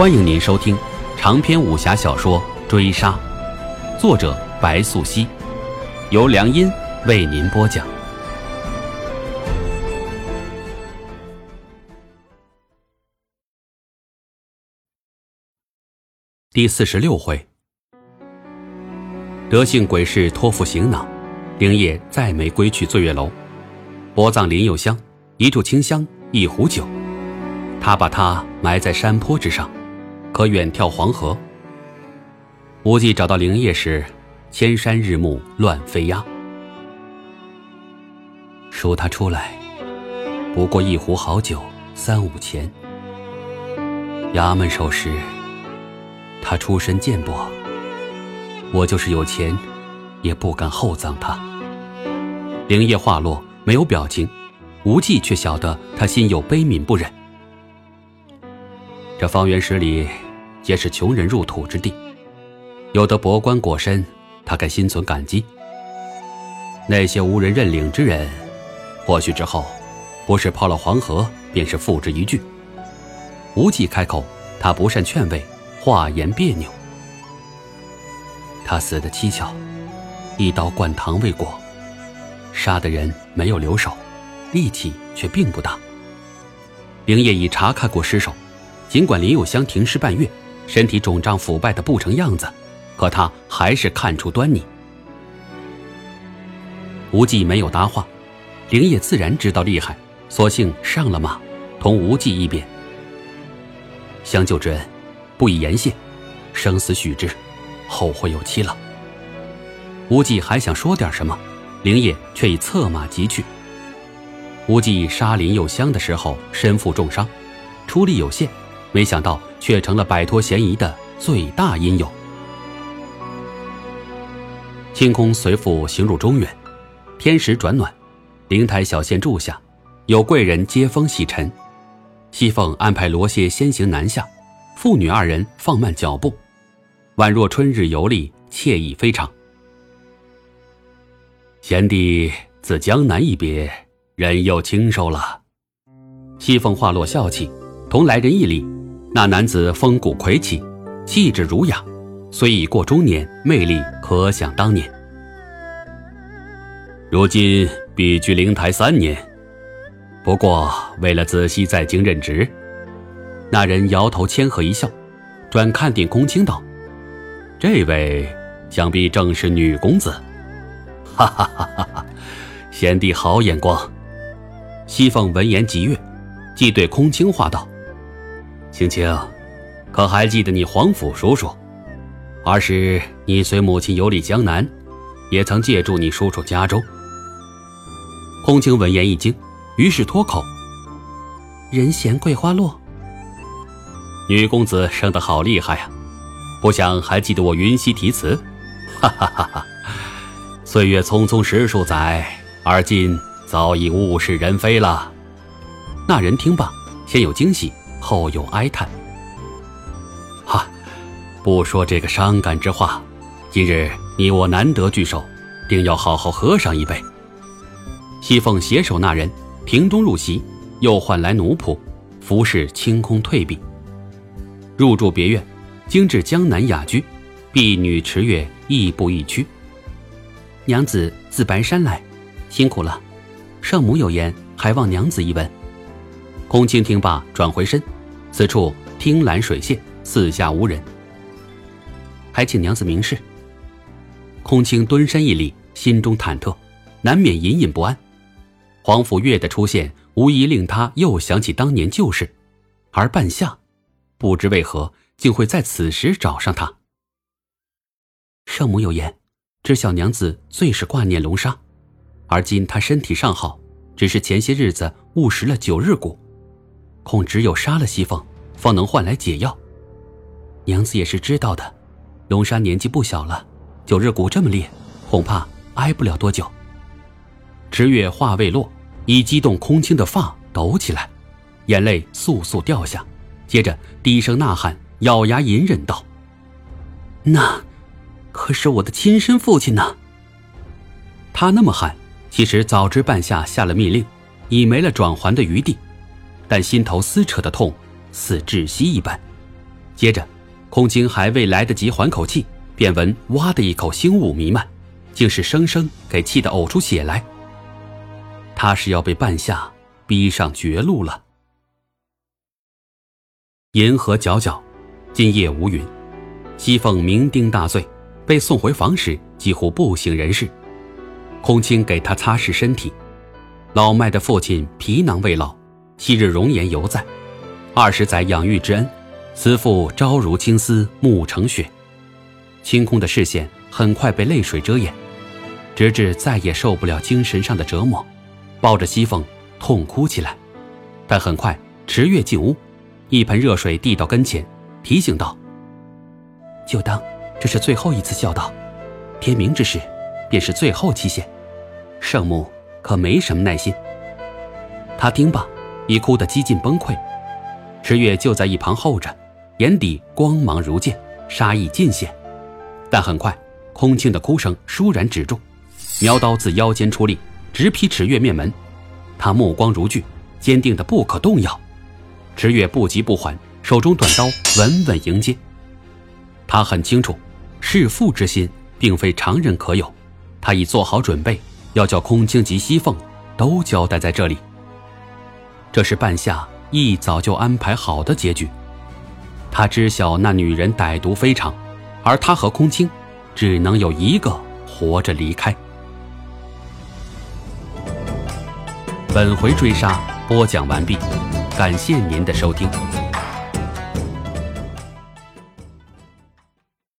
欢迎您收听长篇武侠小说《追杀》，作者白素熙，由良音为您播讲。第四十六回，德性鬼士托付行囊，灵叶再没归去醉月楼，薄葬林有香，一炷清香，一壶酒，他把他埋在山坡之上。可远眺黄河。无忌找到灵叶时，千山日暮乱飞鸦。赎他出来，不过一壶好酒三五钱。衙门守时，他出身贱薄，我就是有钱，也不敢厚葬他。灵叶话落，没有表情，无忌却晓得他心有悲悯不忍。这方圆十里，皆是穷人入土之地，有的博官果身，他该心存感激。那些无人认领之人，或许之后，不是抛了黄河，便是付之一炬。无忌开口，他不善劝慰，话言别扭。他死的蹊跷，一刀灌肠未果，杀的人没有留手，力气却并不大。灵叶已查看过尸首。尽管林有香停尸半月，身体肿胀腐败的不成样子，可他还是看出端倪。无忌没有答话，灵叶自然知道厉害，索性上了马，同无忌一别。相救之恩，不以言谢，生死许之，后会有期了。无忌还想说点什么，灵叶却已策马疾去。无忌杀林有香的时候身负重伤，出力有限。没想到却成了摆脱嫌疑的最大因由。清空随父行入中原，天时转暖，灵台小县住下，有贵人接风洗尘。西凤安排罗谢先行南下，父女二人放慢脚步，宛若春日游历，惬意非常。贤弟自江南一别，人又清瘦了。西凤话落笑气，同来人一礼。那男子风骨魁奇，气质儒雅，虽已过中年，魅力可想当年。如今避居灵台三年，不过为了子熙在京任职。那人摇头谦和一笑，转看定空青道：“这位想必正是女公子。”哈哈哈哈哈！贤弟好眼光。西凤闻言极悦，即对空青话道。青青，可还记得你皇甫叔叔？儿时你随母亲游历江南，也曾借住你叔叔家中。空青闻言一惊，于是脱口：“人闲桂花落。”女公子生得好厉害呀，不想还记得我云溪题词？哈哈哈哈！岁月匆匆十数载，而今早已物是人非了。那人听罢，先有惊喜。后有哀叹。哈，不说这个伤感之话，今日你我难得聚首，定要好好喝上一杯。西凤携手那人，瓶中入席，又唤来奴仆，服侍清空退避。入住别院，经至江南雅居，婢女池月亦步亦趋。娘子自白山来，辛苦了。圣母有言，还望娘子一问。空青听罢，转回身，此处汀兰水榭，四下无人，还请娘子明示。空青蹲身一礼，心中忐忑，难免隐隐不安。皇甫月的出现，无疑令他又想起当年旧事，而半夏，不知为何竟会在此时找上他。圣母有言，知晓娘子最是挂念龙沙，而今他身体尚好，只是前些日子误食了九日蛊。恐只有杀了西凤，方能换来解药。娘子也是知道的，龙沙年纪不小了，九日蛊这么烈，恐怕挨不了多久。池月话未落，已激动空青的发抖起来，眼泪簌簌掉下，接着低声呐喊，咬牙隐忍道：“那可是我的亲生父亲呢！”他那么喊，其实早知半夏下了密令，已没了转圜的余地。但心头撕扯的痛，似窒息一般，接着，空青还未来得及缓口气，便闻“哇”的一口腥雾弥漫，竟是生生给气得呕出血来。他是要被半夏逼上绝路了。银河皎皎，今夜无云。西凤酩酊大醉，被送回房时几乎不省人事。空青给他擦拭身体。老迈的父亲皮囊未老，昔日容颜犹在。二十载养育之恩，慈父朝如青丝，暮成雪。清空的视线很快被泪水遮掩，直至再也受不了精神上的折磨，抱着西凤痛哭起来。但很快池月进屋。一盆热水递到跟前，提醒道：“就当这是最后一次孝道，天明之时，便是最后期限。圣母可没什么耐心。”他听罢，已哭得几近崩溃。池月就在一旁候着，眼底光芒如剑，杀意尽显。但很快，空青的哭声倏然止住，苗刀自腰间出力，直劈池月面门。他目光如炬，坚定的不可动摇。池月不急不缓，手中短刀稳稳迎接。他很清楚，弑父之心并非常人可有。他已做好准备，要叫空青及西凤都交代在这里。这是半夏一早就安排好的结局。他知晓那女人歹毒非常，而他和空青只能有一个活着离开。本回追杀播讲完毕。感谢您的收听。